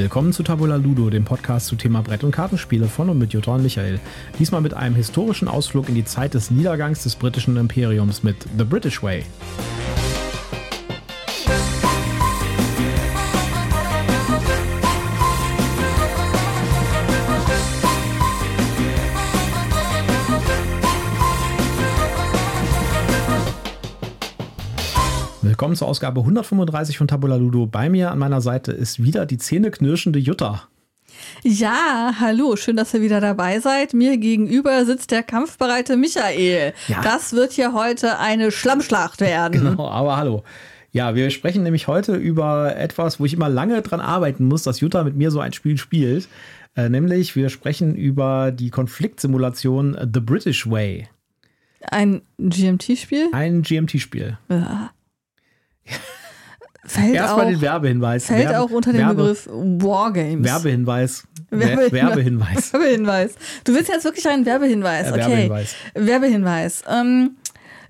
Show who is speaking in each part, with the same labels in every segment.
Speaker 1: Willkommen zu Tabula Ludo, dem Podcast zu Thema Brett- und Kartenspiele von und mit Jutta und Michael. Diesmal mit einem historischen Ausflug in die Zeit des Niedergangs des britischen Imperiums mit The British Way. Willkommen zur Ausgabe 135 von Tabula Ludo. Bei mir an meiner Seite ist wieder die zähneknirschende Jutta.
Speaker 2: Ja, hallo, schön, dass ihr wieder dabei seid. Mir gegenüber sitzt der kampfbereite Michael. Ja. Das wird hier heute eine Schlammschlacht werden.
Speaker 1: Genau, aber hallo. Ja, wir sprechen nämlich heute über etwas, wo ich immer lange dran arbeiten muss, dass Jutta mit mir so ein Spiel spielt. Äh, nämlich, wir sprechen über die Konfliktsimulation The British Way.
Speaker 2: Ein GMT-Spiel?
Speaker 1: Ein GMT-Spiel.
Speaker 2: Ja.
Speaker 1: Fällt Erstmal den Werbehinweis.
Speaker 2: Fällt
Speaker 1: Werbe,
Speaker 2: auch unter den
Speaker 1: Werbe,
Speaker 2: Begriff Wargames.
Speaker 1: Werbehinweis. Werbehinweis. Werbehinweis.
Speaker 2: Werbehinweis. Du willst jetzt wirklich einen Werbehinweis. Okay.
Speaker 1: Werbehinweis.
Speaker 2: Werbehinweis. Ähm,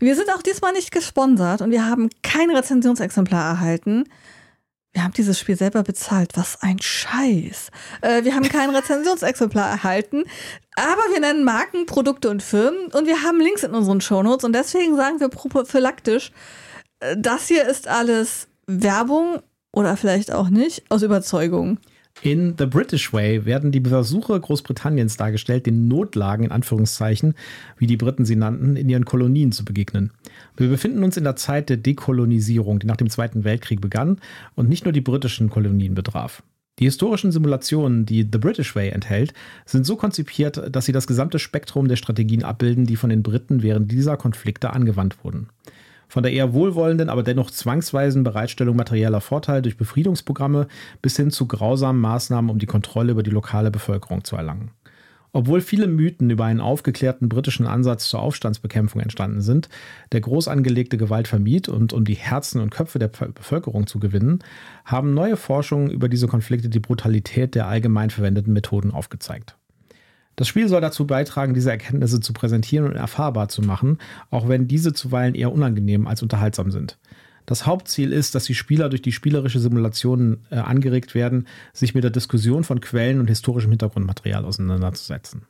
Speaker 2: wir sind auch diesmal nicht gesponsert und wir haben kein Rezensionsexemplar erhalten. Wir haben dieses Spiel selber bezahlt. Was ein Scheiß. Äh, wir haben kein Rezensionsexemplar erhalten, aber wir nennen Marken, Produkte und Firmen und wir haben Links in unseren Shownotes und deswegen sagen wir prophylaktisch, das hier ist alles Werbung oder vielleicht auch nicht, aus Überzeugung.
Speaker 1: In The British Way werden die Versuche Großbritanniens dargestellt, den Notlagen in Anführungszeichen, wie die Briten sie nannten, in ihren Kolonien zu begegnen. Wir befinden uns in der Zeit der Dekolonisierung, die nach dem Zweiten Weltkrieg begann und nicht nur die britischen Kolonien betraf. Die historischen Simulationen, die The British Way enthält, sind so konzipiert, dass sie das gesamte Spektrum der Strategien abbilden, die von den Briten während dieser Konflikte angewandt wurden von der eher wohlwollenden, aber dennoch zwangsweisen Bereitstellung materieller Vorteile durch Befriedungsprogramme bis hin zu grausamen Maßnahmen, um die Kontrolle über die lokale Bevölkerung zu erlangen. Obwohl viele Mythen über einen aufgeklärten britischen Ansatz zur Aufstandsbekämpfung entstanden sind, der groß angelegte Gewalt vermied und um die Herzen und Köpfe der Bevölkerung zu gewinnen, haben neue Forschungen über diese Konflikte die Brutalität der allgemein verwendeten Methoden aufgezeigt. Das Spiel soll dazu beitragen, diese Erkenntnisse zu präsentieren und erfahrbar zu machen, auch wenn diese zuweilen eher unangenehm als unterhaltsam sind. Das Hauptziel ist, dass die Spieler durch die spielerische Simulation äh, angeregt werden, sich mit der Diskussion von Quellen und historischem Hintergrundmaterial auseinanderzusetzen.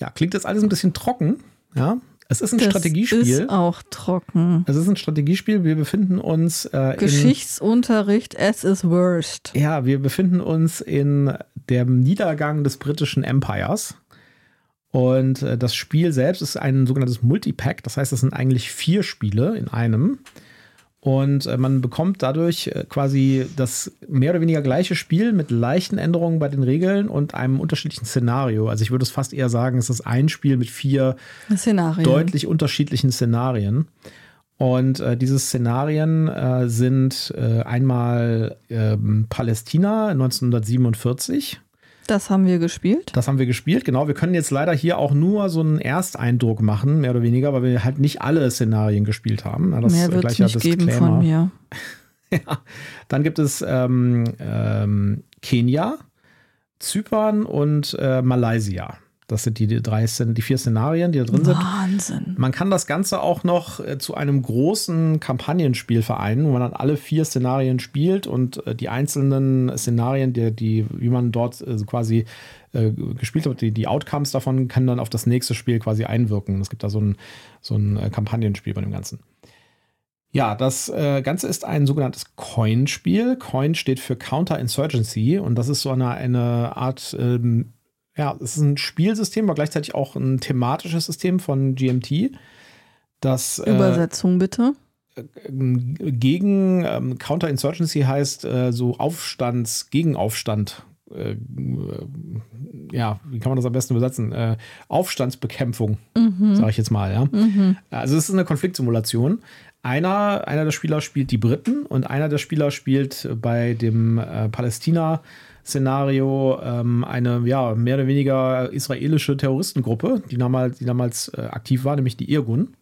Speaker 1: Ja, klingt jetzt alles ein bisschen trocken, ja, es ist ein
Speaker 2: das
Speaker 1: Strategiespiel.
Speaker 2: Ist auch trocken.
Speaker 1: Es ist ein Strategiespiel. Wir befinden uns
Speaker 2: äh, Geschichtsunterricht es ist worst.
Speaker 1: Ja, wir befinden uns in dem Niedergang des britischen Empires. Und äh, das Spiel selbst ist ein sogenanntes Multipack. Das heißt, es sind eigentlich vier Spiele in einem. Und äh, man bekommt dadurch äh, quasi das mehr oder weniger gleiche Spiel mit leichten Änderungen bei den Regeln und einem unterschiedlichen Szenario. Also ich würde es fast eher sagen, es ist ein Spiel mit vier
Speaker 2: Szenarien.
Speaker 1: deutlich unterschiedlichen Szenarien. Und äh, diese Szenarien äh, sind äh, einmal ähm, Palästina 1947
Speaker 2: das haben wir gespielt.
Speaker 1: Das haben wir gespielt, genau. Wir können jetzt leider hier auch nur so einen Ersteindruck machen, mehr oder weniger, weil wir halt nicht alle Szenarien gespielt haben.
Speaker 2: das Mehr wird es nicht geben von mir.
Speaker 1: ja. Dann gibt es ähm, ähm, Kenia, Zypern und äh, Malaysia. Das sind die, drei, die vier Szenarien, die da drin
Speaker 2: sind.
Speaker 1: Wahnsinn. Man kann das Ganze auch noch äh, zu einem großen Kampagnenspiel vereinen, wo man dann alle vier Szenarien spielt und äh, die einzelnen Szenarien, die, die wie man dort äh, quasi gespielt hat, die, die Outcomes davon können dann auf das nächste Spiel quasi einwirken. Es gibt da so ein, so ein Kampagnenspiel bei dem Ganzen. Ja, das äh, Ganze ist ein sogenanntes Coin-Spiel. Coin steht für Counter-Insurgency und das ist so eine, eine Art ähm, ja, es ist ein Spielsystem, aber gleichzeitig auch ein thematisches System von GMT. Das,
Speaker 2: äh, Übersetzung äh, bitte.
Speaker 1: Gegen ähm, Counterinsurgency heißt äh, so Aufstands, Gegenaufstand. Äh, ja, wie kann man das am besten übersetzen? Äh, Aufstandsbekämpfung, mhm. sage ich jetzt mal, ja. Mhm. Also es ist eine Konfliktsimulation. Einer, einer der Spieler spielt die Briten und einer der Spieler spielt bei dem äh, Palästina Szenario ähm, eine ja, mehr oder weniger israelische Terroristengruppe, die damals, die damals äh, aktiv war, nämlich die Irgun.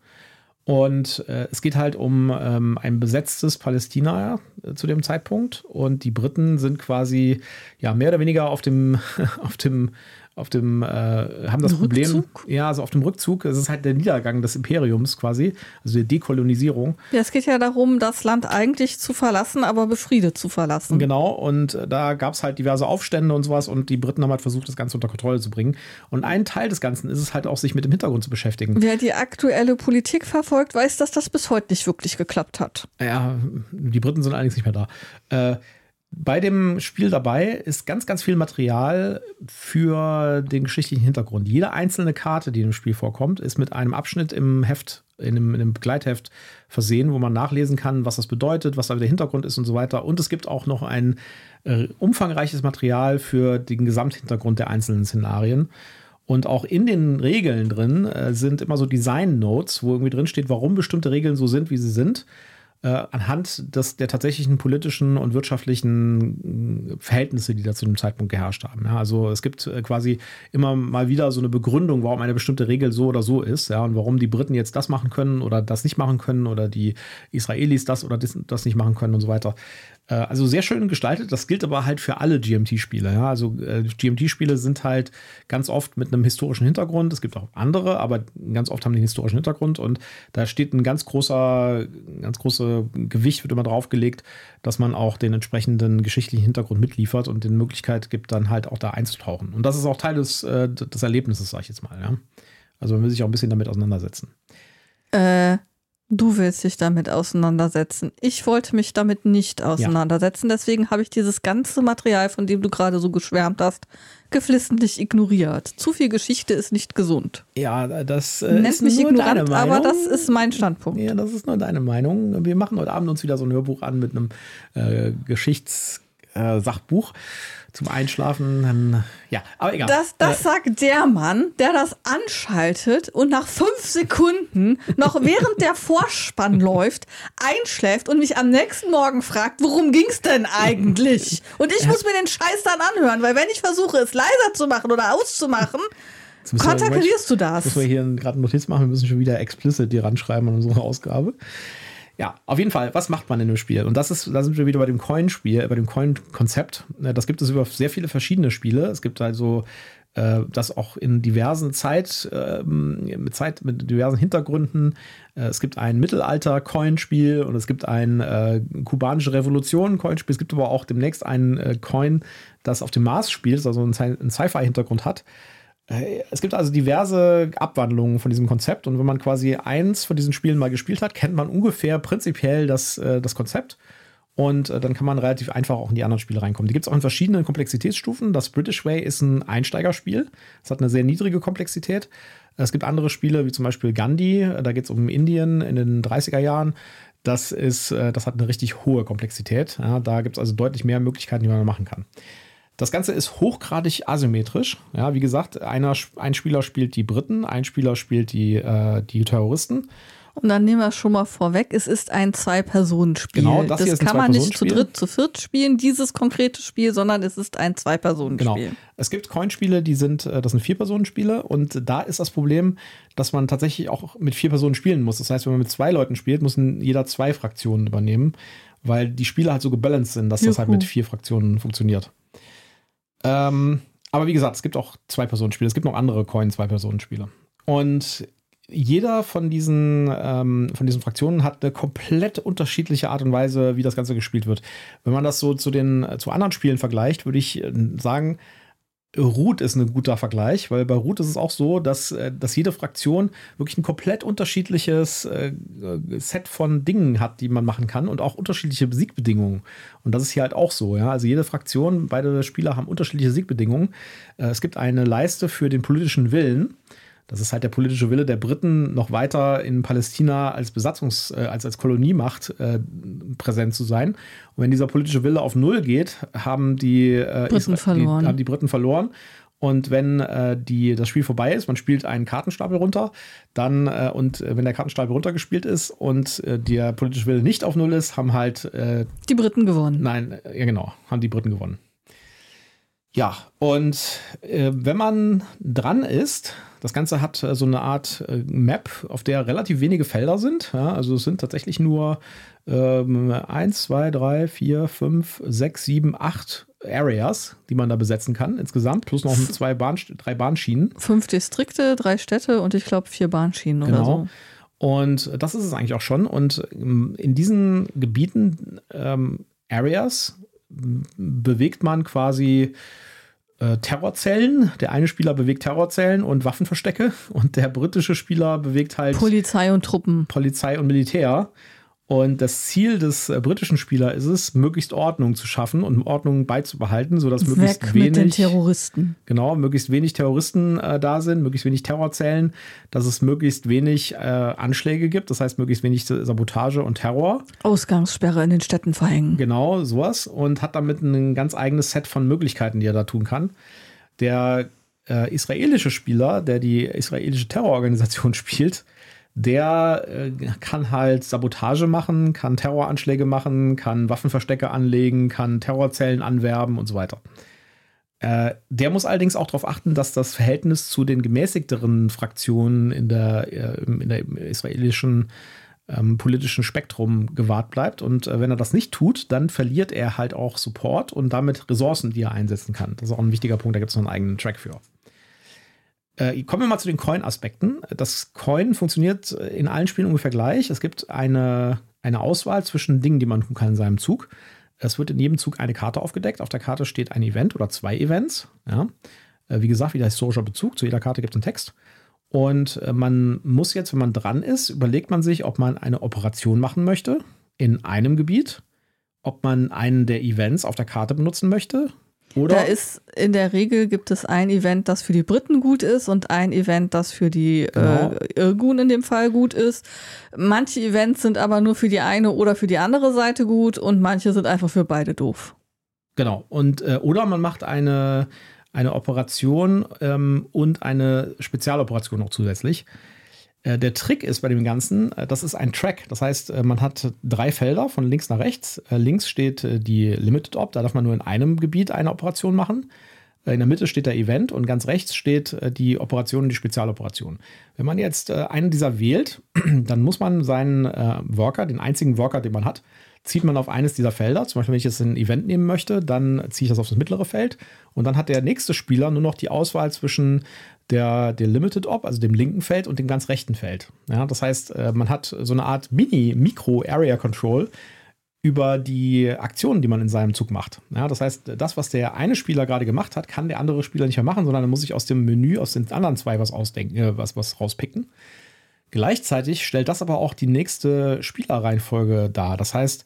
Speaker 1: Und äh, es geht halt um ähm, ein besetztes Palästina äh, zu dem Zeitpunkt. Und die Briten sind quasi ja mehr oder weniger auf dem, auf dem auf dem, äh, haben das
Speaker 2: Rückzug?
Speaker 1: Problem, ja, also auf dem Rückzug, es ist halt der Niedergang des Imperiums quasi, also die Dekolonisierung.
Speaker 2: Ja, es geht ja darum, das Land eigentlich zu verlassen, aber befriedet zu verlassen.
Speaker 1: Genau, und äh, da gab es halt diverse Aufstände und sowas und die Briten haben halt versucht, das Ganze unter Kontrolle zu bringen. Und ein Teil des Ganzen ist es halt auch, sich mit dem Hintergrund zu beschäftigen.
Speaker 2: Wer die aktuelle Politik verfolgt, weiß, dass das bis heute nicht wirklich geklappt hat.
Speaker 1: Ja, die Briten sind allerdings nicht mehr da. Äh, bei dem Spiel dabei ist ganz, ganz viel Material für den geschichtlichen Hintergrund. Jede einzelne Karte, die im Spiel vorkommt, ist mit einem Abschnitt im Heft, in einem, in einem Begleitheft versehen, wo man nachlesen kann, was das bedeutet, was da der Hintergrund ist und so weiter. Und es gibt auch noch ein äh, umfangreiches Material für den Gesamthintergrund der einzelnen Szenarien. Und auch in den Regeln drin äh, sind immer so Design-Notes, wo irgendwie drin steht, warum bestimmte Regeln so sind, wie sie sind äh, anhand des, der tatsächlichen politischen und wirtschaftlichen äh, Verhältnisse, die da zu dem Zeitpunkt geherrscht haben. Ja, also es gibt äh, quasi immer mal wieder so eine Begründung, warum eine bestimmte Regel so oder so ist, ja, und warum die Briten jetzt das machen können oder das nicht machen können oder die Israelis das oder das, das nicht machen können und so weiter. Äh, also sehr schön gestaltet. Das gilt aber halt für alle GMT-Spiele. Ja? Also äh, GMT-Spiele sind halt ganz oft mit einem historischen Hintergrund. Es gibt auch andere, aber ganz oft haben die einen historischen Hintergrund und da steht ein ganz großer, ganz große Gewicht wird immer draufgelegt, dass man auch den entsprechenden geschichtlichen Hintergrund mitliefert und den Möglichkeit gibt, dann halt auch da einzutauchen. Und das ist auch Teil des, äh, des Erlebnisses, sag ich jetzt mal. Ja? Also man will sich auch ein bisschen damit auseinandersetzen.
Speaker 2: Du willst dich damit auseinandersetzen. Ich wollte mich damit nicht auseinandersetzen. Deswegen habe ich dieses ganze Material, von dem du gerade so geschwärmt hast, geflissentlich ignoriert. Zu viel Geschichte ist nicht gesund.
Speaker 1: Ja, das äh,
Speaker 2: Nennt
Speaker 1: ist
Speaker 2: mich
Speaker 1: nur deine
Speaker 2: ignorant,
Speaker 1: Meinung.
Speaker 2: aber das ist mein Standpunkt.
Speaker 1: Ja, das ist nur deine Meinung. Wir machen heute Abend uns wieder so ein Hörbuch an mit einem äh, Geschichtssachbuch zum Einschlafen. Dann, ja, aber egal.
Speaker 2: Das, das
Speaker 1: Äh,
Speaker 2: sagt der Mann, der das anschaltet und nach fünf Sekunden, noch während der Vorspann läuft, einschläft und mich am nächsten Morgen fragt, worum ging's denn eigentlich? Und ich muss mir den Scheiß dann anhören, weil wenn ich versuche, es leiser zu machen oder auszumachen, konterkarierst du das.
Speaker 1: Müssen wir hier gerade eine Notiz machen. Wir müssen schon wieder explicit die ranschreiben an unsere Ausgabe. Ja, auf jeden Fall, was macht man in dem Spiel? Und das ist, da sind wir wieder bei dem Coin-Spiel, bei dem Coin-Konzept. Äh, Das gibt es über sehr viele verschiedene Spiele. Es gibt also äh, das auch in diversen Zeit, ähm, mit Zeit, mit diversen Hintergründen. Äh, es gibt ein Mittelalter-Coin-Spiel und es gibt ein äh, kubanische Revolution-Coin-Spiel. Es gibt aber auch demnächst ein äh, Coin, das auf dem Mars spielt, also einen Sci-Fi-Hintergrund hat. Es gibt also diverse Abwandlungen von diesem Konzept und wenn man quasi eins von diesen Spielen mal gespielt hat, kennt man ungefähr prinzipiell das, äh, das Konzept und äh, dann kann man relativ einfach auch in die anderen Spiele reinkommen. Die gibt es auch in verschiedenen Komplexitätsstufen. Das British Way ist ein Einsteigerspiel. Es hat eine sehr niedrige Komplexität. Es gibt andere Spiele, wie zum Beispiel Gandhi, da geht es um Indien in den 30er Jahren. Das, ist, äh, das hat eine richtig hohe Komplexität. Ja, da gibt es also deutlich mehr Möglichkeiten, die man machen kann. Das Ganze ist hochgradig asymmetrisch. Ja, wie gesagt, einer, ein Spieler spielt die Briten, ein Spieler spielt die, äh, die Terroristen.
Speaker 2: Und dann nehmen wir schon mal vorweg, es ist ein Zwei-Personen-Spiel.
Speaker 1: Genau, das hier ist ein
Speaker 2: kann man nicht zu dritt, zu viert spielen, dieses konkrete Spiel, sondern es ist ein
Speaker 1: Genau.
Speaker 2: Zwei-Personen-Spiel.
Speaker 1: Es gibt Coinspiele, die sind, äh, das sind Vier-Personen-Spiele und da ist das Problem, dass man tatsächlich auch mit vier Personen spielen muss. Das heißt, wenn man mit zwei Leuten spielt, muss jeder zwei Fraktionen übernehmen, weil die Spiele halt so gebalanced sind, dass das halt
Speaker 2: Juhu.
Speaker 1: mit vier Fraktionen funktioniert. Ähm, aber wie gesagt, es gibt auch Zwei-Personen-Spiele. Es gibt noch andere Coin-Zwei-Personen-Spiele. Und jeder von diesen, ähm, von diesen Fraktionen hat eine komplett unterschiedliche Art und Weise, wie das Ganze gespielt wird. Wenn man das so zu den zu anderen Spielen vergleicht, würde ich äh, sagen, Root ist ein guter Vergleich, weil bei Root ist es auch so, dass, äh, dass jede Fraktion wirklich ein komplett unterschiedliches äh, äh, Set von Dingen hat, die man machen kann und auch unterschiedliche Siegbedingungen. Und das ist hier halt auch so, ja. Also jede Fraktion, beide Spieler haben unterschiedliche Siegbedingungen. Es gibt eine Leiste für den politischen Willen. Das ist halt der politische Wille der Briten, noch weiter in Palästina als Besatzungs-, äh, als, als Koloniemacht äh, präsent zu sein. Und wenn dieser politische Wille auf Null geht, haben die, äh,
Speaker 2: Briten verloren.
Speaker 1: Die, haben die Briten verloren. Und wenn äh, die, das Spiel vorbei ist, man spielt einen Kartenstapel runter, dann, äh, und äh, wenn der Kartenstapel runtergespielt ist und äh, der politische Wille nicht auf Null ist, haben halt äh,
Speaker 2: Die Briten gewonnen.
Speaker 1: Nein, ja genau, haben die Briten gewonnen. Ja, und äh, wenn man dran ist, das Ganze hat äh, so eine Art äh, Map, auf der relativ wenige Felder sind. Ja, also es sind tatsächlich nur ähm, 1, 2, 3, 4, 5, 6, 7, 8 Areas, die man da besetzen kann insgesamt, plus noch zwei Bahn, drei Bahnschienen.
Speaker 2: Fünf Distrikte, drei Städte und ich glaube vier Bahnschienen
Speaker 1: Genau.
Speaker 2: oder so.
Speaker 1: Und das ist es eigentlich auch schon. Und ähm, in diesen Gebieten, ähm, Areas, bewegt man quasi äh, Terrorzellen. Der eine Spieler bewegt Terrorzellen und Waffenverstecke und der britische Spieler bewegt halt
Speaker 2: Polizei und Truppen.
Speaker 1: Polizei und Militär. Und das Ziel des äh, britischen Spielers ist es, möglichst Ordnung zu schaffen und Ordnung beizubehalten, sodass möglichst
Speaker 2: Weg mit den
Speaker 1: wenig
Speaker 2: Terroristen.
Speaker 1: Genau, möglichst wenig Terroristen äh, da sind, möglichst wenig Terrorzellen, dass es möglichst wenig äh, Anschläge gibt, das heißt möglichst wenig Sabotage und Terror.
Speaker 2: Ausgangssperre in den Städten verhängen.
Speaker 1: Genau, sowas. Und hat damit ein ganz eigenes Set von Möglichkeiten, die er da tun kann. Der äh, israelische Spieler, der die israelische Terrororganisation spielt, der äh, kann halt Sabotage machen, kann Terroranschläge machen, kann Waffenverstecke anlegen, kann Terrorzellen anwerben und so weiter. Äh, der muss allerdings auch darauf achten, dass das Verhältnis zu den gemäßigteren Fraktionen in der, äh, in der israelischen ähm, politischen Spektrum gewahrt bleibt. Und äh, wenn er das nicht tut, dann verliert er halt auch Support und damit Ressourcen, die er einsetzen kann. Das ist auch ein wichtiger Punkt, da gibt es noch einen eigenen Track für. Äh, kommen wir mal zu den Coin-Aspekten. Das Coin funktioniert äh, in allen Spielen ungefähr gleich. Es gibt eine, eine Auswahl zwischen Dingen, die man tun kann in seinem Zug. Es wird in jedem Zug eine Karte aufgedeckt. Auf der Karte steht ein Event oder zwei Events. Ja. Äh, Wie gesagt, wieder historischer Bezug. Zu jeder Karte gibt es einen Text. Und äh, man muss jetzt, wenn man dran ist, überlegt man sich, ob man eine Operation machen möchte in einem Gebiet, ob man einen der Events auf der Karte benutzen möchte. Oder
Speaker 2: Da ist in der Regel gibt es ein Event, das für die Briten gut ist und ein Event, das für die
Speaker 1: Genau.
Speaker 2: äh, Irgun in dem Fall gut ist. Manche Events sind aber nur für die eine oder für die andere Seite gut und manche sind einfach für beide doof.
Speaker 1: Genau. Und, äh, oder man macht eine, eine Operation ähm, und eine Spezialoperation noch zusätzlich. Äh, der Trick ist bei dem Ganzen, äh, das ist ein Track. Das heißt, äh, man hat drei Felder von links nach rechts. Links steht die Limited Op, da darf man nur in einem Gebiet eine Operation machen. In der Mitte steht der Event und ganz rechts steht die Operation die Spezialoperation. Wenn man jetzt einen dieser wählt, dann muss man seinen Worker, den einzigen Worker, den man hat, zieht man auf eines dieser Felder. Zum Beispiel, wenn ich jetzt ein Event nehmen möchte, dann ziehe ich das auf das mittlere Feld. Und dann hat der nächste Spieler nur noch die Auswahl zwischen der, der Limited Op, also dem linken Feld, und dem ganz rechten Feld. Ja, das heißt, äh, man hat so eine Art Mini-Mikro-Area-Control über die Aktionen, die man in seinem Zug macht. Ja, das heißt, das, was der eine Spieler gerade gemacht hat, kann der andere Spieler nicht mehr machen, sondern er muss sich aus dem Menü, aus den anderen zwei was ausdenken, äh, was, was rauspicken. Gleichzeitig stellt das aber auch die nächste Spielerreihenfolge dar. Das heißt,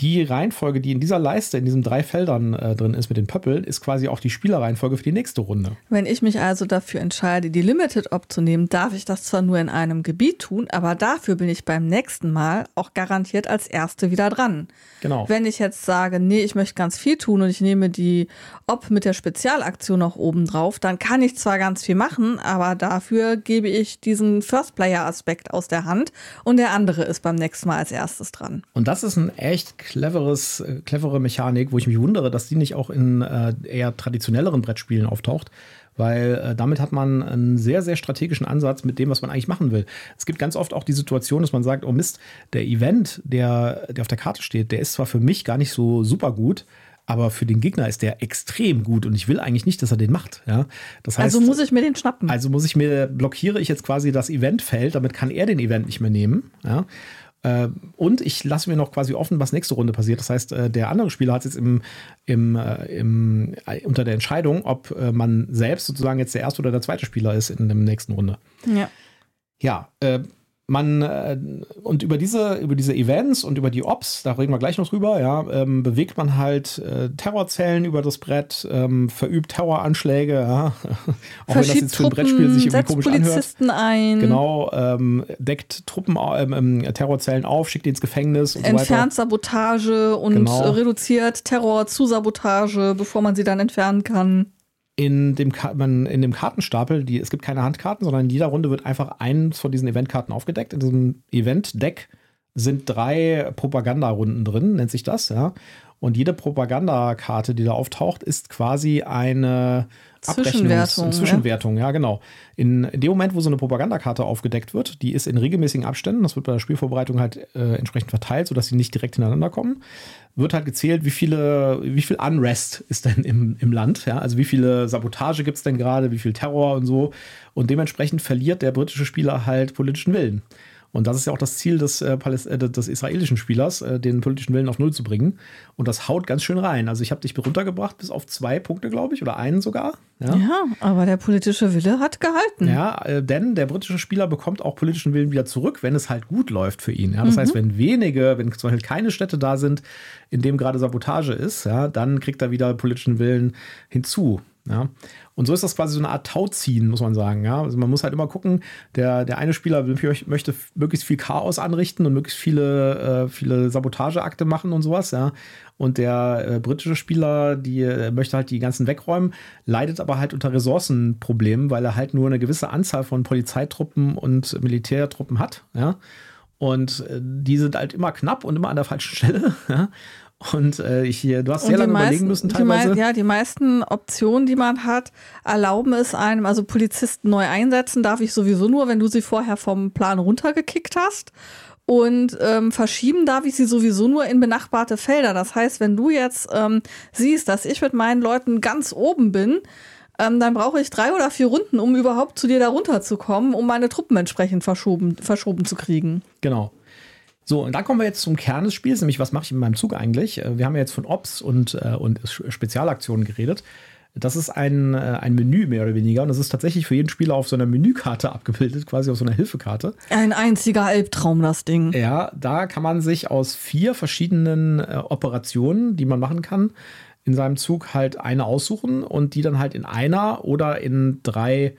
Speaker 1: die Reihenfolge, die in dieser Leiste, in diesen drei Feldern äh, drin ist mit den Pöppeln, ist quasi auch die Spielerreihenfolge für die nächste Runde.
Speaker 2: Wenn ich mich also dafür entscheide, die Limited Op zu nehmen, darf ich das zwar nur in einem Gebiet tun, aber dafür bin ich beim nächsten Mal auch garantiert als Erste wieder dran.
Speaker 1: Genau.
Speaker 2: Wenn ich jetzt sage, nee, ich möchte ganz viel tun und ich nehme die Op mit der Spezialaktion noch oben drauf, dann kann ich zwar ganz viel machen, aber dafür gebe ich diesen First-Player-Aspekt aus der Hand und der andere ist beim nächsten Mal als erstes dran.
Speaker 1: Und das ist ein echt cleveres, äh, clevere Mechanik, wo ich mich wundere, dass die nicht auch in äh, eher traditionelleren Brettspielen auftaucht. Weil äh, damit hat man einen sehr, sehr strategischen Ansatz mit dem, was man eigentlich machen will. Es gibt ganz oft auch die Situation, dass man sagt, oh Mist, der Event, der, der auf der Karte steht, der ist zwar für mich gar nicht so super gut, aber für den Gegner ist der extrem gut und ich will eigentlich nicht, dass er den macht. Ja? Das heißt,
Speaker 2: also muss ich mir den schnappen.
Speaker 1: also muss ich mir, blockiere ich jetzt quasi das Eventfeld, damit kann er den Event nicht mehr nehmen. Ja? Äh, Und ich lasse mir noch quasi offen, was nächste Runde passiert. Das heißt, äh, der andere Spieler hat jetzt im, im, äh, im, unter der Entscheidung, ob man selbst sozusagen jetzt der erste oder der zweite Spieler ist in der nächsten Runde.
Speaker 2: ja.
Speaker 1: Ja, äh, man äh, und über diese, über diese Events und über die Ops, da reden wir gleich noch drüber, ja, ähm, bewegt man halt äh, Terrorzellen über das Brett, ähm, verübt Terroranschläge, ja. auch wenn das jetzt für ein Brettspiel sich irgendwie
Speaker 2: setzt
Speaker 1: komisch anhört.
Speaker 2: Polizisten ein,
Speaker 1: Genau, ähm, deckt Truppen, ähm, ähm, Terrorzellen auf, schickt die ins Gefängnis und so
Speaker 2: entfernt Sabotage und
Speaker 1: Genau.
Speaker 2: reduziert Terror zu Sabotage, bevor man sie dann entfernen kann.
Speaker 1: In dem, in dem Kartenstapel, die, es gibt keine Handkarten, sondern in jeder Runde wird einfach eins von diesen Eventkarten aufgedeckt. In diesem Event-Deck sind drei Propagandarunden drin, nennt sich das, ja. Und jede Propagandakarte, die da auftaucht, ist quasi eine
Speaker 2: Zwischenwertung.
Speaker 1: Zwischenwertung, ja. ja, genau. In, in, dem Moment, wo so eine Propagandakarte aufgedeckt wird, die ist in regelmäßigen Abständen, das wird bei der Spielvorbereitung halt äh, entsprechend verteilt, sodass sie nicht direkt hintereinander kommen, wird halt gezählt, wie viele, wie viel Unrest ist denn im, im Land, ja, also wie viele Sabotage gibt es denn gerade, wie viel Terror und so. Und dementsprechend verliert der britische Spieler halt politischen Willen. Und das ist ja auch das Ziel des, äh, äh, des israelischen Spielers, äh, den politischen Willen auf Null zu bringen. Und das haut ganz schön rein. Also ich habe dich runtergebracht bis auf zwei Punkte, glaube ich, oder einen sogar.
Speaker 2: Ja. ja. aber der politische Wille hat gehalten.
Speaker 1: Ja, äh, denn der britische Spieler bekommt auch politischen Willen wieder zurück, wenn es halt gut läuft für ihn. Ja? Das mhm. heißt, wenn wenige, wenn zum Beispiel keine Städte da sind, in dem gerade Sabotage ist, ja, dann kriegt er wieder politischen Willen hinzu. Ja. Und so ist das quasi so eine Art Tauziehen, muss man sagen. Ja? Also man muss halt immer gucken, der, der eine Spieler möchte möglichst viel Chaos anrichten und möglichst viele, äh, viele Sabotageakte machen und sowas, ja. Und der äh, britische Spieler, die äh, möchte halt die ganzen wegräumen, leidet aber halt unter Ressourcenproblemen, weil er halt nur eine gewisse Anzahl von Polizeitruppen und Militärtruppen hat, ja. Und äh, die sind halt immer knapp und immer an der falschen Stelle. Ja? Und äh, ich, du hast sehr lange meisten, überlegen müssen teilweise.
Speaker 2: Die ja, die meisten Optionen, die man hat, erlauben es einem, also Polizisten neu einsetzen darf ich sowieso nur, wenn du sie vorher vom Plan runtergekickt hast. Und ähm, verschieben darf ich sie sowieso nur in benachbarte Felder. Das heißt, wenn du jetzt ähm, siehst, dass ich mit meinen Leuten ganz oben bin, ähm, dann brauche ich drei oder vier Runden, um überhaupt zu dir da runterzukommen, um meine Truppen entsprechend verschoben, verschoben zu kriegen.
Speaker 1: Genau. So, und dann kommen wir jetzt zum Kern des Spiels, nämlich was mache ich in meinem Zug eigentlich? Äh, wir haben ja jetzt von Ops und, äh, und Spezialaktionen geredet. Das ist ein, äh, ein Menü mehr oder weniger und das ist tatsächlich für jeden Spieler auf so einer Menükarte abgebildet, quasi auf so einer Hilfekarte.
Speaker 2: Ein einziger Albtraum, das Ding.
Speaker 1: Ja, da kann man sich aus vier verschiedenen äh, Operationen, die man machen kann, in seinem Zug halt eine aussuchen und die dann halt in einer oder in drei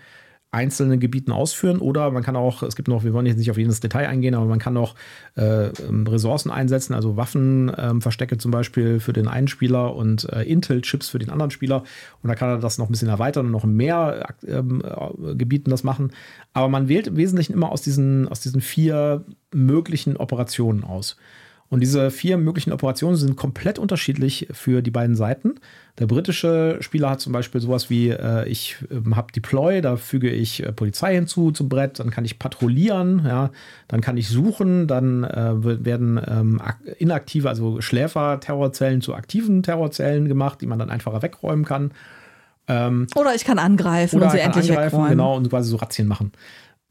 Speaker 1: einzelnen Gebieten ausführen oder man kann auch, es gibt noch, wir wollen jetzt nicht auf jedes Detail eingehen, aber man kann auch äh, ähm, Ressourcen einsetzen, also Waffenverstecke ähm, zum Beispiel für den einen Spieler und äh, Intel-Chips für den anderen Spieler und da kann er das noch ein bisschen erweitern und noch in mehr ähm, äh, Gebieten das machen. Aber man wählt im Wesentlichen immer aus diesen, aus diesen vier möglichen Operationen aus. Und diese vier möglichen Operationen sind komplett unterschiedlich für die beiden Seiten. Der britische Spieler hat zum Beispiel sowas wie, äh, ich äh, habe Deploy, da füge ich äh, Polizei hinzu zum Brett, dann kann ich patrouillieren, ja, dann kann ich suchen, dann äh, werden ähm, inaktive, also Schläfer-Terrorzellen zu aktiven Terrorzellen gemacht, die man dann einfacher wegräumen kann.
Speaker 2: Ähm, oder ich kann angreifen
Speaker 1: oder und sie endlich angreifen, wegräumen. Genau, und quasi so Razzien machen.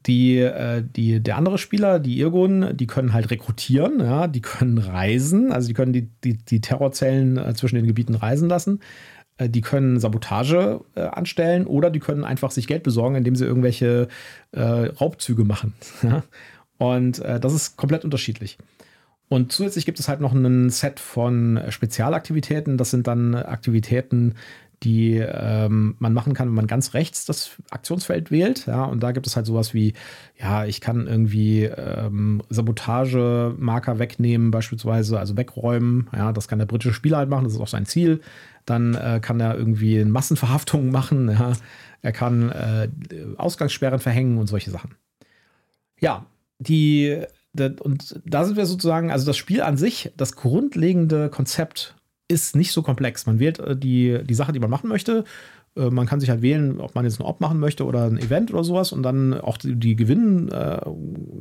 Speaker 1: Die, äh, die, der andere Spieler, die Irgun, die können halt rekrutieren, ja, die können reisen, also die können die, die, die Terrorzellen äh, zwischen den Gebieten reisen lassen. Äh, die können Sabotage anstellen oder die können einfach sich Geld besorgen, indem sie irgendwelche äh, Raubzüge machen. Und äh, das ist komplett unterschiedlich. Und zusätzlich gibt es halt noch ein Set von Spezialaktivitäten. Das sind dann Aktivitäten, die ähm, man machen kann, wenn man ganz rechts das Aktionsfeld wählt. Ja, und da gibt es halt sowas wie, ja, ich kann irgendwie ähm, Sabotagemarker wegnehmen, beispielsweise, also wegräumen. Ja, das kann der britische Spieler halt machen, das ist auch sein Ziel. Dann äh, kann er irgendwie Massenverhaftungen machen. Ja. Er kann äh, Ausgangssperren verhängen und solche Sachen. Ja, die und da sind wir sozusagen, also das Spiel an sich, das grundlegende Konzept ist nicht so komplex. Man wählt äh, die, die Sache, die man machen möchte. Äh, man kann sich halt wählen, ob man jetzt ein Op machen möchte oder ein Event oder sowas und dann auch die, die Gewinnen, äh,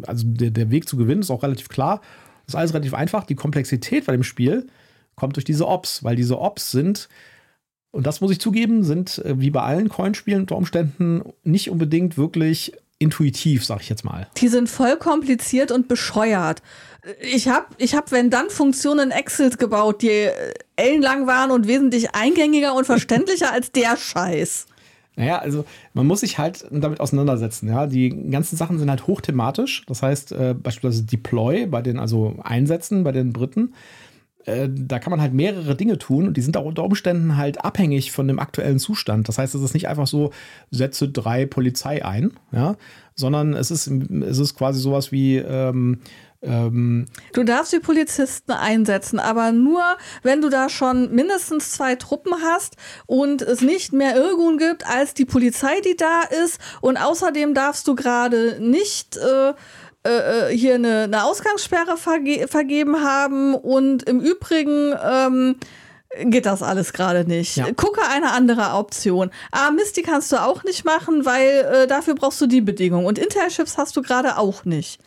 Speaker 1: also der, der Weg zu gewinnen ist auch relativ klar. Das ist alles relativ einfach. Die Komplexität bei dem Spiel kommt durch diese Ops, weil diese Ops sind, und das muss ich zugeben, sind wie bei allen Coinspielen unter Umständen nicht unbedingt wirklich intuitiv, sag ich jetzt mal.
Speaker 2: Die sind voll kompliziert und bescheuert. Ich habe, ich hab, wenn dann Funktionen Excel gebaut, die ellenlang waren und wesentlich eingängiger und verständlicher als der Scheiß.
Speaker 1: Naja, also man muss sich halt damit auseinandersetzen. Ja, die ganzen Sachen sind halt hochthematisch. Das heißt äh, beispielsweise Deploy bei den also Einsätzen bei den Briten. Äh, da kann man halt mehrere Dinge tun und die sind auch unter Umständen halt abhängig von dem aktuellen Zustand. Das heißt, es ist nicht einfach so, setze drei Polizei ein, ja, sondern es ist, es ist quasi sowas wie ähm,
Speaker 2: ähm, du darfst die Polizisten einsetzen, aber nur, wenn du da schon mindestens zwei Truppen hast und es nicht mehr Irgun gibt als die Polizei, die da ist. Und außerdem darfst du gerade nicht äh, äh, hier eine, eine Ausgangssperre verge vergeben haben und im Übrigen ähm, geht das alles gerade nicht.
Speaker 1: Ja.
Speaker 2: Gucke eine andere Option. Ah, Mist, die kannst du auch nicht machen, weil äh, dafür brauchst du die Bedingung. Und Internships hast du gerade auch nicht.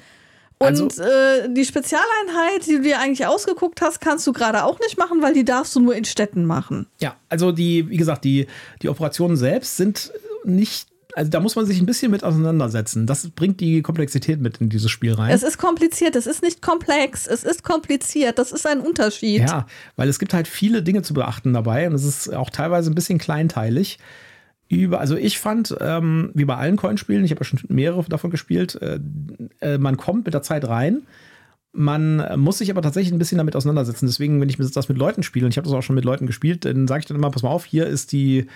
Speaker 2: Und
Speaker 1: Also-
Speaker 2: äh, die Spezialeinheit, die du dir eigentlich ausgeguckt hast, kannst du gerade auch nicht machen, weil die darfst du nur in Städten machen.
Speaker 1: Ja, also die, wie gesagt, die, die Operationen selbst sind nicht, also da muss man sich ein bisschen mit auseinandersetzen. Das bringt die Komplexität mit in dieses Spiel rein.
Speaker 2: Es ist kompliziert, es ist nicht komplex, es ist kompliziert, das ist ein Unterschied.
Speaker 1: Ja, weil es gibt halt viele Dinge zu beachten dabei und es ist auch teilweise ein bisschen kleinteilig. Über, also ich fand, ähm, wie bei allen Coinspielen, ich habe ja schon mehrere davon gespielt, äh, äh, man kommt mit der Zeit rein. Man muss sich aber tatsächlich ein bisschen damit auseinandersetzen. Deswegen, wenn ich das mit Leuten spiele, und ich habe das auch schon mit Leuten gespielt, dann sage ich dann immer, pass mal auf, hier ist die,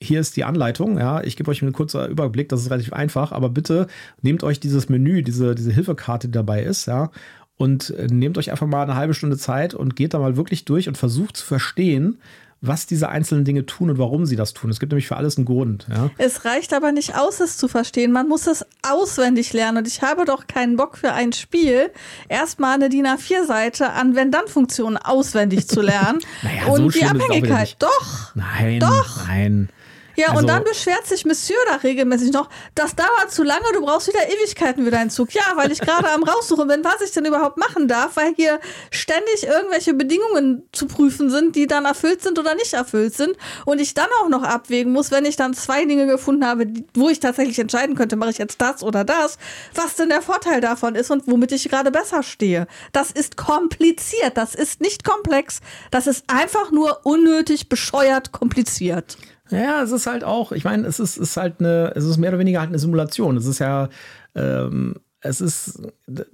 Speaker 1: hier ist die Anleitung, ja, ich gebe euch einen kurzen Überblick, das ist relativ einfach, aber bitte nehmt euch dieses Menü, diese, diese Hilfekarte, die dabei ist, ja, und äh, nehmt euch einfach mal eine halbe Stunde Zeit und geht da mal wirklich durch und versucht zu verstehen, was diese einzelnen Dinge tun und warum sie das tun. Es gibt nämlich für alles einen Grund, ja.
Speaker 2: Es reicht aber nicht aus, es zu verstehen. Man muss es auswendig lernen. Und ich habe doch keinen Bock für ein Spiel, erstmal eine DIN A4-Seite an Wenn-Dann-Funktionen auswendig zu lernen.
Speaker 1: Naja, so
Speaker 2: und die
Speaker 1: auch wieder
Speaker 2: Abhängigkeit. Doch.
Speaker 1: Nein,
Speaker 2: Doch.
Speaker 1: nein.
Speaker 2: Ja,
Speaker 1: Also-
Speaker 2: und dann beschwert sich Monsieur da regelmäßig noch, das dauert zu lange, du brauchst wieder Ewigkeiten für deinen Zug. Ja, weil ich gerade am raussuchen bin, was ich denn überhaupt machen darf, weil hier ständig irgendwelche Bedingungen zu prüfen sind, die dann erfüllt sind oder nicht erfüllt sind. Und ich dann auch noch abwägen muss, wenn ich dann zwei Dinge gefunden habe, wo ich tatsächlich entscheiden könnte, mache ich jetzt das oder das, was denn der Vorteil davon ist und womit ich gerade besser stehe. Das ist kompliziert, das ist nicht komplex, das ist einfach nur unnötig bescheuert kompliziert.
Speaker 1: Ja, es ist halt auch, ich meine, es ist, ist halt eine, es ist mehr oder weniger halt eine Simulation. Es ist ja, ähm, es ist, da,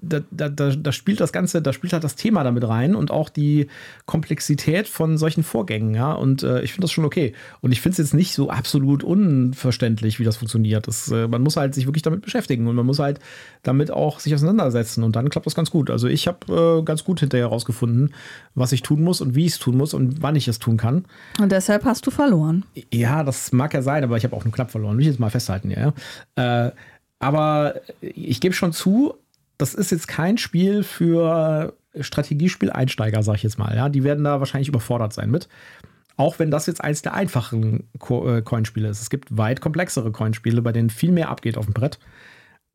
Speaker 1: da, da, da spielt das Ganze, da spielt halt das Thema damit rein und auch die Komplexität von solchen Vorgängen, ja. Und äh, ich finde das schon okay. Und ich finde es jetzt nicht so absolut unverständlich, wie das funktioniert. Das, äh, man muss halt sich wirklich damit beschäftigen und man muss halt damit auch sich auseinandersetzen und dann klappt das ganz gut. Also ich habe äh, ganz gut hinterher herausgefunden, was ich tun muss und wie ich es tun muss und wann ich es tun kann.
Speaker 2: Und deshalb hast du verloren.
Speaker 1: Ja, das mag ja sein, aber ich habe auch nur knapp verloren. Will ich jetzt mal festhalten, ja. ja. Aber ich gebe schon zu, das ist jetzt kein Spiel für Strategiespiel-Einsteiger, sag ich jetzt mal. Ja, die werden da wahrscheinlich überfordert sein mit. Auch wenn das jetzt eins der einfachen Co äh, Coinspiele ist. Es gibt weit komplexere Coinspiele, bei denen viel mehr abgeht auf dem Brett.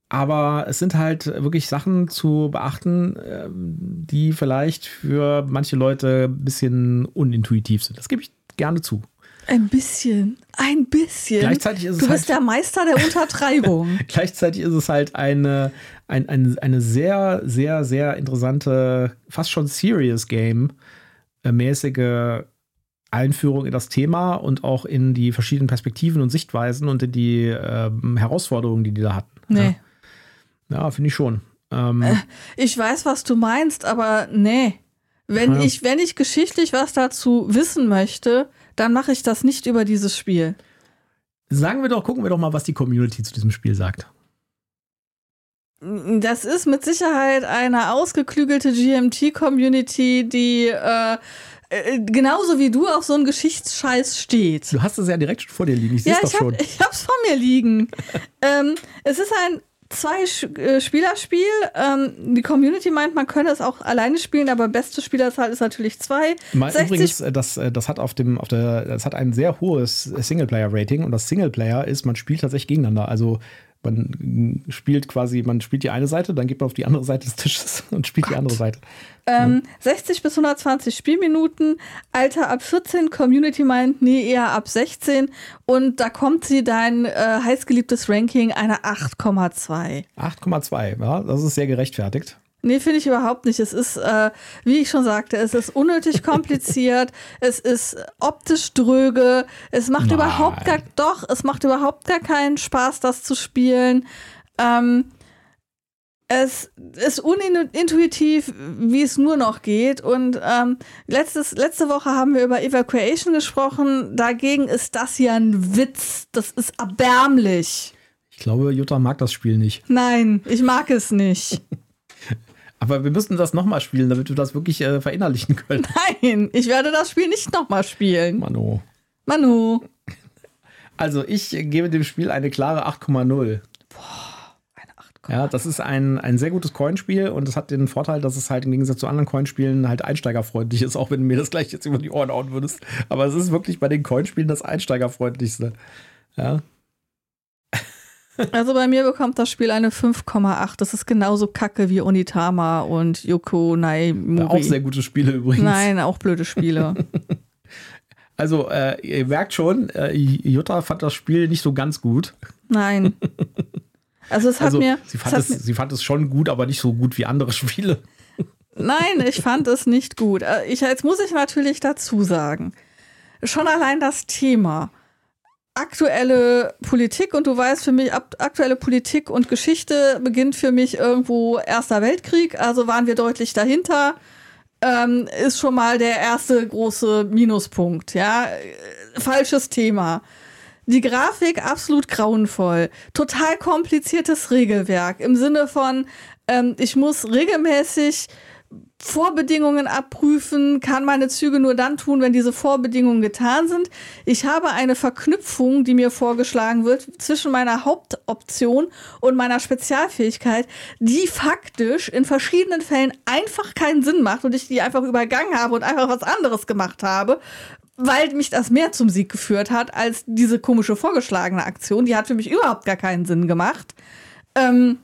Speaker 1: Aber es sind halt wirklich Sachen zu beachten, ähm, die vielleicht für manche Leute ein bisschen unintuitiv sind. Das gebe ich gerne zu.
Speaker 2: Ein bisschen. Ein bisschen.
Speaker 1: Gleichzeitig ist es
Speaker 2: du bist
Speaker 1: halt-
Speaker 2: der Meister der Untertreibung.
Speaker 1: Gleichzeitig ist es halt eine, ein, ein, eine sehr, sehr, sehr interessante, fast schon Serious Game-mäßige Einführung in das Thema und auch in die verschiedenen Perspektiven und Sichtweisen und in die ähm, Herausforderungen, die die da hatten.
Speaker 2: nee.
Speaker 1: Ja, ja finde ich schon. Ähm,
Speaker 2: Ich weiß, was du meinst, aber nee. Wenn,
Speaker 1: Ja.
Speaker 2: ich, wenn ich geschichtlich was dazu wissen möchte, dann mache ich das nicht über dieses Spiel.
Speaker 1: sagen wir doch, gucken wir doch mal, was die Community zu diesem Spiel sagt.
Speaker 2: Das ist mit Sicherheit eine ausgeklügelte GMT-Community, die äh, äh, genauso wie du auf so einen Geschichtsscheiß steht.
Speaker 1: Du hast es ja direkt schon vor dir liegen. Ich sehe
Speaker 2: Ja,
Speaker 1: es doch
Speaker 2: ich,
Speaker 1: schon.
Speaker 2: hab, ich hab's vor mir liegen. ähm, es ist ein Zwei-Spieler-Spiel. Ähm, die Community meint, man könne es auch alleine spielen, aber beste Spielerzahl ist natürlich zwei.
Speaker 1: Mal
Speaker 2: 60
Speaker 1: übrigens, äh, das, äh, das hat auf dem, auf der, das hat ein sehr hohes Singleplayer-Rating und das Singleplayer ist, man spielt tatsächlich gegeneinander. Also man spielt quasi, man spielt die eine Seite, dann geht man auf die andere Seite des Tisches und spielt die andere Seite.
Speaker 2: Ähm, 60 bis 120 Spielminuten, Alter ab 14, Community meint, nee, eher ab 16. Und da kommt sie dein äh, heißgeliebtes Ranking eine 8,2.
Speaker 1: 8,2, ja, das ist sehr gerechtfertigt.
Speaker 2: Nee, finde ich überhaupt nicht. Es ist, äh, wie ich schon sagte, es ist unnötig kompliziert, es ist optisch dröge, es macht
Speaker 1: Nein.
Speaker 2: überhaupt gar, doch, es macht überhaupt gar keinen Spaß, das zu spielen. Ähm, es ist unintuitiv, wie es nur noch geht. Und ähm, letztes, letzte Woche haben wir über Evacuation gesprochen. Dagegen ist das hier ein Witz. Das ist erbärmlich.
Speaker 1: Ich glaube, Jutta mag das Spiel nicht.
Speaker 2: Nein, ich mag es nicht.
Speaker 1: Aber wir müssen das nochmal spielen, damit wir das wirklich äh, verinnerlichen können.
Speaker 2: Nein, ich werde das Spiel nicht nochmal spielen.
Speaker 1: Mano.
Speaker 2: Manu.
Speaker 1: Also ich gebe dem Spiel eine klare 8,0.
Speaker 2: Eine
Speaker 1: Ja, das ist ein, ein sehr gutes Coinspiel und es hat den Vorteil, dass es halt im Gegensatz zu anderen Coinspielen halt einsteigerfreundlich ist, auch wenn du mir das gleich jetzt über die Ohren hauen würdest. Aber es ist wirklich bei den Coinspielen das einsteigerfreundlichste. Ja.
Speaker 2: Also bei mir bekommt das Spiel eine 5,8. Das ist genauso kacke wie Onitama und Yoko Naimuri.
Speaker 1: Auch sehr gute Spiele übrigens.
Speaker 2: Nein, auch blöde Spiele.
Speaker 1: also äh, ihr merkt schon, äh, Jutta fand das Spiel nicht so ganz gut.
Speaker 2: Nein. Also es hat
Speaker 1: also,
Speaker 2: mir.
Speaker 1: Sie fand, es,
Speaker 2: mir,
Speaker 1: sie fand es schon gut, aber nicht so gut wie andere Spiele.
Speaker 2: Nein, ich fand es nicht gut. Äh, ich, jetzt muss ich natürlich dazu sagen, schon allein das Thema aktuelle Politik und du weißt für mich, aktuelle Politik und Geschichte beginnt für mich irgendwo Erster Weltkrieg, also waren wir deutlich dahinter, ähm, ist schon mal der erste große Minuspunkt, ja. Falsches Thema. Die Grafik absolut grauenvoll. Total kompliziertes Regelwerk im Sinne von, ähm, ich muss regelmäßig Vorbedingungen abprüfen, kann meine Züge nur dann tun, wenn diese Vorbedingungen getan sind. Ich habe eine Verknüpfung, die mir vorgeschlagen wird, zwischen meiner Hauptoption und meiner Spezialfähigkeit, die faktisch in verschiedenen Fällen einfach keinen Sinn macht und ich die einfach übergangen habe und einfach was anderes gemacht habe, weil mich das mehr zum Sieg geführt hat als diese komische vorgeschlagene Aktion. Die hat für mich überhaupt gar keinen Sinn gemacht. Ähm,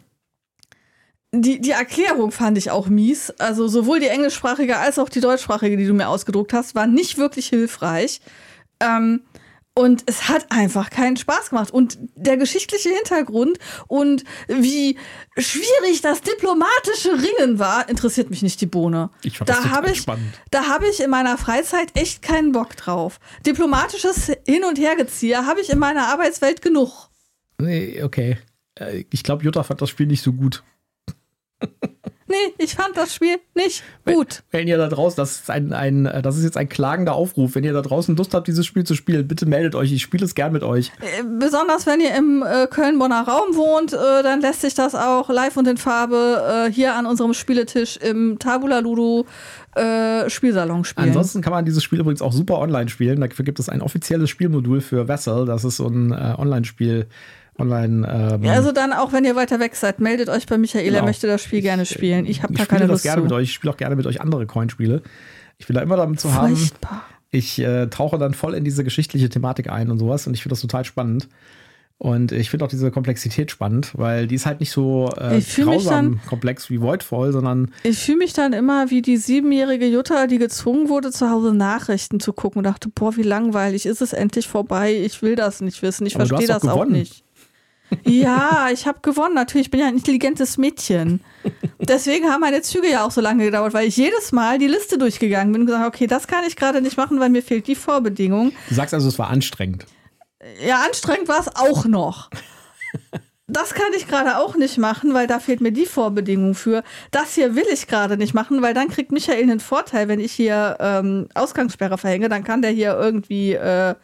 Speaker 2: die, die Erklärung fand ich auch mies. Also sowohl die englischsprachige als auch die deutschsprachige, die du mir ausgedruckt hast, war nicht wirklich hilfreich. Ähm, und es hat einfach keinen Spaß gemacht. Und der geschichtliche Hintergrund und wie schwierig das diplomatische Ringen war, interessiert mich nicht die Bohne.
Speaker 1: Ich fand
Speaker 2: da
Speaker 1: das
Speaker 2: habe ich,
Speaker 1: spannend.
Speaker 2: Da habe ich in meiner Freizeit echt keinen Bock drauf. Diplomatisches Hin- und Hergezieher habe ich in meiner Arbeitswelt genug.
Speaker 1: Nee, okay. Äh, ich glaube, Jutta fand das Spiel nicht so gut.
Speaker 2: Nee, ich fand das Spiel nicht gut.
Speaker 1: Wenn, ihr da draußen, das ist ein, ein, das ist jetzt ein klagender Aufruf, wenn ihr da draußen Lust habt, dieses Spiel zu spielen, bitte meldet euch. Ich spiele es gern mit euch.
Speaker 2: Äh, besonders wenn ihr im äh, Köln-Bonner Raum wohnt, äh, dann lässt sich das auch live und in Farbe äh, hier an unserem Spieletisch im Tabula Ludo äh, Spielsalon spielen.
Speaker 1: Ansonsten kann man dieses Spiel übrigens auch super online spielen. Dafür gibt es ein offizielles Spielmodul für Vessel. Das ist so ein Online-Spiel online. Ähm,
Speaker 2: ja, also dann auch, wenn ihr weiter weg seid, meldet euch bei Michael, genau. er möchte das Spiel gerne spielen. Ich habe da keine
Speaker 1: das
Speaker 2: Lust
Speaker 1: gerne
Speaker 2: zu.
Speaker 1: mit euch. Ich spiele auch gerne mit euch andere Coinspiele. Ich will da immer damit zu Furchtbar. haben. Ich äh, tauche dann voll in diese geschichtliche Thematik ein und sowas und ich finde das total spannend. Und ich finde auch diese Komplexität spannend, weil die ist halt nicht so äh, grausam dann, komplex wie Voidfall, sondern.
Speaker 2: Ich fühle mich dann immer wie die siebenjährige Jutta, die gezwungen wurde, zu Hause Nachrichten zu gucken und dachte, boah, wie langweilig, ist es endlich vorbei? Ich will das nicht wissen, ich verstehe das auch nicht. Ja, ich habe gewonnen. Natürlich, ich bin ja ein intelligentes Mädchen. Deswegen haben meine Züge ja auch so lange gedauert, weil ich jedes Mal die Liste durchgegangen bin und gesagt, okay, das kann ich gerade nicht machen, weil mir fehlt die Vorbedingung.
Speaker 1: Du sagst also, es war anstrengend.
Speaker 2: Ja, anstrengend war es auch noch. Das kann ich gerade auch nicht machen, weil da fehlt mir die Vorbedingung für. Das hier will ich gerade nicht machen, weil dann kriegt Michael einen Vorteil, wenn ich hier ähm, Ausgangssperre verhänge. Dann kann der hier irgendwie äh,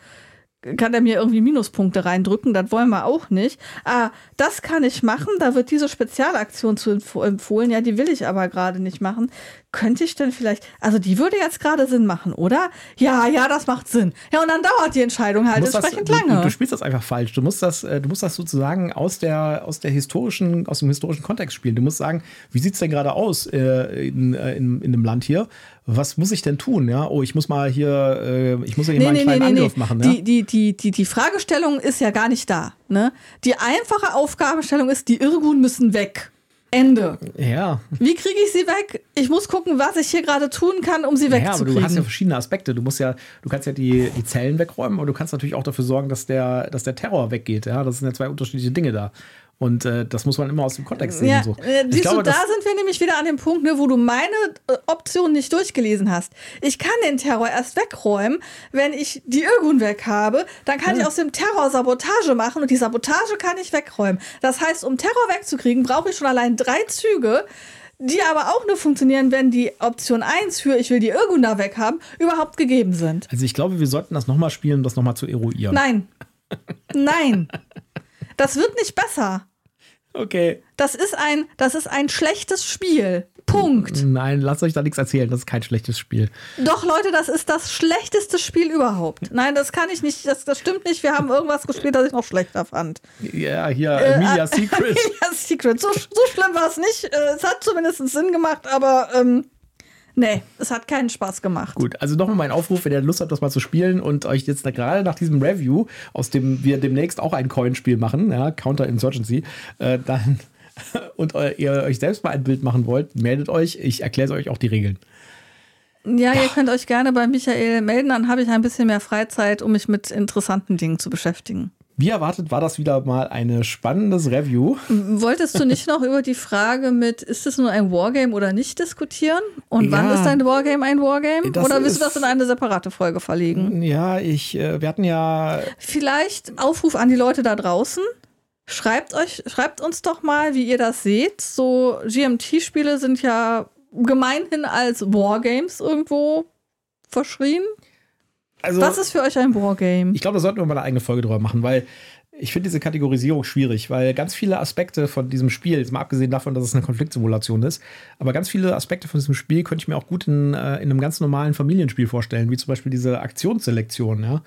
Speaker 2: kann er mir irgendwie Minuspunkte reindrücken, das wollen wir auch nicht. Ah, das kann ich machen, da wird diese Spezialaktion zu empfohlen, ja, die will ich aber gerade nicht machen. Könnte ich denn vielleicht, also die würde jetzt gerade Sinn machen, oder? Ja, ja, das macht Sinn. Ja, und dann dauert die Entscheidung halt entsprechend
Speaker 1: das,
Speaker 2: lange.
Speaker 1: Du, du, spielst das einfach falsch. Du musst das, äh, du musst das sozusagen aus der, aus der historischen, aus dem historischen Kontext spielen. Du musst sagen, wie sieht es denn gerade aus äh, in, äh, in, in einem Land hier? Was muss ich denn tun? Ja, oh, ich muss mal hier, äh, ich muss hier nee, mal einen nee, kleinen nee, Angriff machen.
Speaker 2: Ja? Die, die, die, die, die Fragestellung ist ja gar nicht da. Ne? Die einfache Aufgabenstellung ist, die Irgun müssen weg. Ende.
Speaker 1: Ja.
Speaker 2: Wie kriege ich sie weg? Ich muss gucken, was ich hier gerade tun kann, um sie wegzukriegen. Ja, aber
Speaker 1: du hast ja verschiedene Aspekte. Du musst ja, du kannst ja die, die Zellen wegräumen, aber du kannst natürlich auch dafür sorgen, dass der, dass der Terror weggeht. Ja, das sind ja zwei unterschiedliche Dinge da. Und äh, das muss man immer aus dem Kontext sehen.
Speaker 2: Ja,
Speaker 1: so.
Speaker 2: äh, siehst glaube, du, da sind wir nämlich wieder an dem Punkt, ne, wo du meine äh, Option nicht durchgelesen hast. Ich kann den Terror erst wegräumen, wenn ich die Irgun weg habe. Dann kann ja. ich aus dem Terror Sabotage machen und die Sabotage kann ich wegräumen. Das heißt, um Terror wegzukriegen, brauche ich schon allein drei Züge die aber auch nur funktionieren, wenn die Option 1 für ich will die Irgun da weg haben, überhaupt gegeben sind.
Speaker 1: Also ich glaube, wir sollten das nochmal spielen, um das nochmal zu eruieren.
Speaker 2: Nein. Nein. Das wird nicht besser.
Speaker 1: Okay.
Speaker 2: Das ist ein, das ist ein schlechtes Spiel. Punkt.
Speaker 1: Nein, lasst euch da nichts erzählen. Das ist kein schlechtes Spiel.
Speaker 2: Doch, Leute, das ist das schlechteste Spiel überhaupt. Nein, das kann ich nicht, das, das stimmt nicht. Wir haben irgendwas gespielt, das ich noch schlechter fand.
Speaker 1: Ja, hier, Emilia Secret.
Speaker 2: Ja, Secret. So, so schlimm war es nicht. Äh, Es hat zumindest Sinn gemacht, aber ähm, nee, es hat keinen Spaß gemacht.
Speaker 1: Gut, also nochmal mein Aufruf, wenn ihr Lust habt, das mal zu spielen und euch jetzt gerade nach diesem Review, aus dem wir demnächst auch ein Coin-Spiel machen, ja, Counter Insurgency, äh, dann und ihr euch selbst mal ein Bild machen wollt, meldet euch. Ich erkläre euch auch die Regeln.
Speaker 2: Ja, ihr könnt euch gerne bei Michael melden, dann habe ich ein bisschen mehr Freizeit, um mich mit interessanten Dingen zu beschäftigen.
Speaker 1: Wie erwartet war das wieder mal ein spannendes Review.
Speaker 2: Wolltest du nicht noch über die Frage mit, ist es nur ein Wargame oder nicht diskutieren? Und wann
Speaker 1: Ja.
Speaker 2: ist ein Wargame ein Wargame? Oder willst du das in eine separate Folge verlegen?
Speaker 1: Ja, ich, äh, wir hatten ja
Speaker 2: Vielleicht Aufruf an die Leute da draußen. Schreibt euch, schreibt uns doch mal, wie ihr das seht. So GMT-Spiele sind ja gemeinhin als Wargames irgendwo verschrien.
Speaker 1: Also
Speaker 2: Was ist für euch ein Wargame?
Speaker 1: Ich glaube, da sollten wir mal eine eigene Folge drüber machen, weil ich finde diese Kategorisierung schwierig, weil ganz viele Aspekte von diesem Spiel, jetzt mal abgesehen davon, dass es eine Konfliktsimulation ist, aber ganz viele Aspekte von diesem Spiel könnte ich mir auch gut in, äh, in einem ganz normalen Familienspiel vorstellen, wie zum Beispiel diese Aktionsselektion, ja.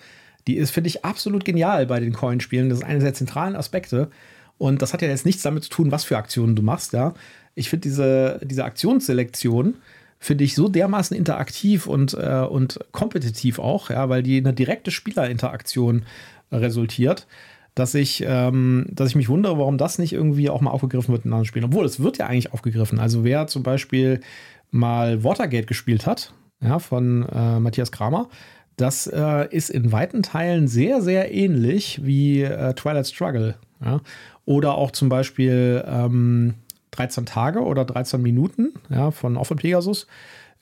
Speaker 1: Die ist, finde ich, absolut genial bei den Coinspielen. Das ist einer der zentralen Aspekte. Und das hat ja jetzt nichts damit zu tun, was für Aktionen du machst, ja. Ich finde diese, diese Aktionsselektion, finde ich so dermaßen interaktiv und, äh, und kompetitiv auch, ja, weil die eine direkte Spielerinteraktion resultiert, dass ich, ähm, dass ich mich wundere, warum das nicht irgendwie auch mal aufgegriffen wird in anderen Spielen. Obwohl, es wird ja eigentlich aufgegriffen. Also wer zum Beispiel mal Watergate gespielt hat, ja, von äh, Matthias Kramer, das äh, ist in weiten Teilen sehr, sehr ähnlich wie äh, Twilight Struggle. Ja? Oder auch zum Beispiel ähm, 13 Tage oder 13 Minuten ja, von Off Pegasus.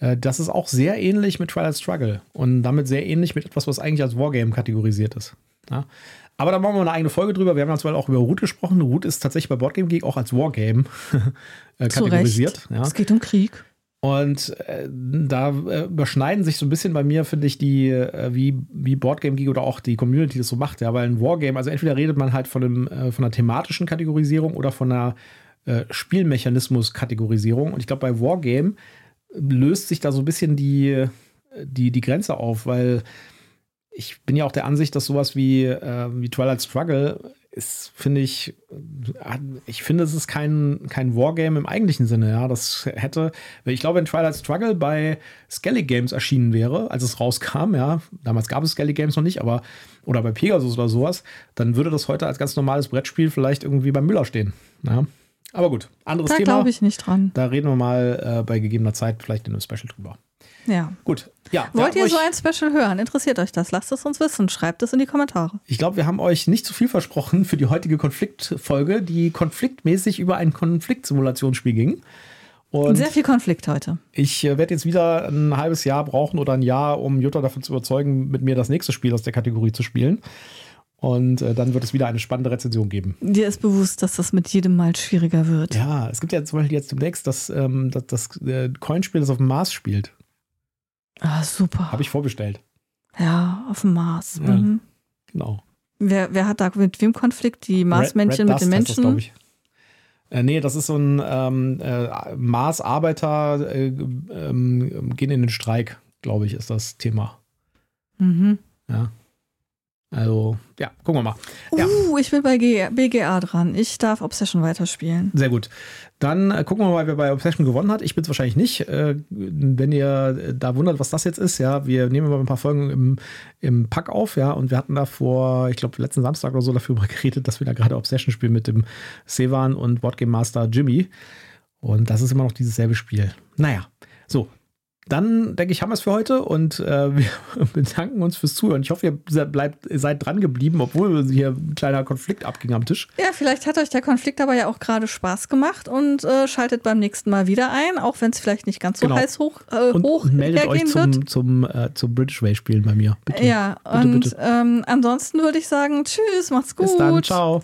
Speaker 1: Äh, das ist auch sehr ähnlich mit Twilight Struggle und damit sehr ähnlich mit etwas, was eigentlich als Wargame kategorisiert ist. Ja? Aber da machen wir eine eigene Folge drüber. Wir haben ja zwar auch über Root gesprochen. Root ist tatsächlich bei Boardgame Geek auch als Wargame äh, kategorisiert. Ja.
Speaker 2: Es geht um Krieg.
Speaker 1: Und äh, da äh, überschneiden sich so ein bisschen bei mir, finde ich, die, äh, wie, wie Boardgame Geek oder auch die Community das so macht. Ja, weil ein Wargame, also entweder redet man halt von, einem, von einer thematischen Kategorisierung oder von einer äh, Spielmechanismus-Kategorisierung. Und ich glaube, bei Wargame löst sich da so ein bisschen die, die, die Grenze auf, weil ich bin ja auch der Ansicht, dass sowas wie, äh, wie Twilight Struggle ist, finde ich, äh, ich finde, es ist kein, kein Wargame im eigentlichen Sinne. Ja, das hätte, ich glaube, wenn Twilight Struggle bei Skelly Games erschienen wäre, als es rauskam, ja, damals gab es Skelly Games noch nicht, aber oder bei Pegasus oder sowas, dann würde das heute als ganz normales Brettspiel vielleicht irgendwie beim Müller stehen. Ja. Aber gut, anderes
Speaker 2: Da
Speaker 1: Thema.
Speaker 2: glaube ich nicht dran.
Speaker 1: Da reden wir mal äh, bei gegebener Zeit vielleicht in einem Special drüber.
Speaker 2: Ja.
Speaker 1: Gut, ja.
Speaker 2: Wollt ihr so ein Special hören? Interessiert euch das? Lasst es uns wissen. Schreibt es in die Kommentare.
Speaker 1: Ich glaube, wir haben euch nicht zu viel versprochen für die heutige Konfliktfolge, die konfliktmäßig über ein Konfliktsimulationsspiel ging. Und
Speaker 2: Sehr viel Konflikt heute.
Speaker 1: ich äh, werde jetzt wieder ein halbes Jahr brauchen oder ein Jahr, um Jutta davon zu überzeugen, mit mir das nächste Spiel aus der Kategorie zu spielen. Und äh, dann wird es wieder eine spannende Rezension geben.
Speaker 2: Dir ist bewusst, dass das mit jedem Mal schwieriger wird.
Speaker 1: Ja, es gibt ja zum Beispiel jetzt demnächst das, ähm, das, das äh, Coinspiel, das auf dem Mars spielt.
Speaker 2: Ah, super.
Speaker 1: Habe ich vorbestellt.
Speaker 2: Ja, auf dem Mars.
Speaker 1: Ja.
Speaker 2: Mhm.
Speaker 1: Genau.
Speaker 2: Wer, wer hat da mit wem Konflikt? Die Marsmännchen mit den
Speaker 1: das,
Speaker 2: Menschen?
Speaker 1: ich. Äh, nee, das ist so ein ähm, äh, Mars-Arbeiter äh, ähm, gehen in den Streik, glaube ich, ist das Thema.
Speaker 2: Mhm.
Speaker 1: Ja. Also, ja, gucken wir mal. Ja.
Speaker 2: Uh, ich bin bei G BGA dran. Ich darf Obsession weiterspielen.
Speaker 1: Sehr gut. Dann äh, gucken wir mal, wer bei Obsession gewonnen hat. Ich bin es wahrscheinlich nicht. Äh, wenn ihr äh, da wundert, was das jetzt ist, ja, wir nehmen mal ein paar Folgen im, im Pack auf, ja, und wir hatten da vor, ich glaube, letzten Samstag oder so dafür geredet, dass wir da gerade Obsession spielen mit dem Sevan und Boardgame Master Jimmy. Und das ist immer noch dieses selbe Spiel. Naja, so. Dann denke ich, haben wir es für heute und äh, wir bedanken uns fürs Zuhören. Ich hoffe, ihr bleibt, seid dran geblieben, obwohl hier ein kleiner Konflikt abging am Tisch.
Speaker 2: Ja, vielleicht hat euch der Konflikt aber ja auch gerade Spaß gemacht und äh, schaltet beim nächsten Mal wieder ein, auch wenn es vielleicht nicht ganz so
Speaker 1: Genau.
Speaker 2: heiß hoch, äh,
Speaker 1: Und,
Speaker 2: hoch
Speaker 1: und meldet euch
Speaker 2: hergehen wird.
Speaker 1: zum, zum, äh, zum British Way spielen bei mir. Bitte.
Speaker 2: Ja,
Speaker 1: Bitte,
Speaker 2: und
Speaker 1: bitte.
Speaker 2: Ähm, ansonsten würde ich sagen, tschüss, macht's gut.
Speaker 1: Bis dann. Ciao.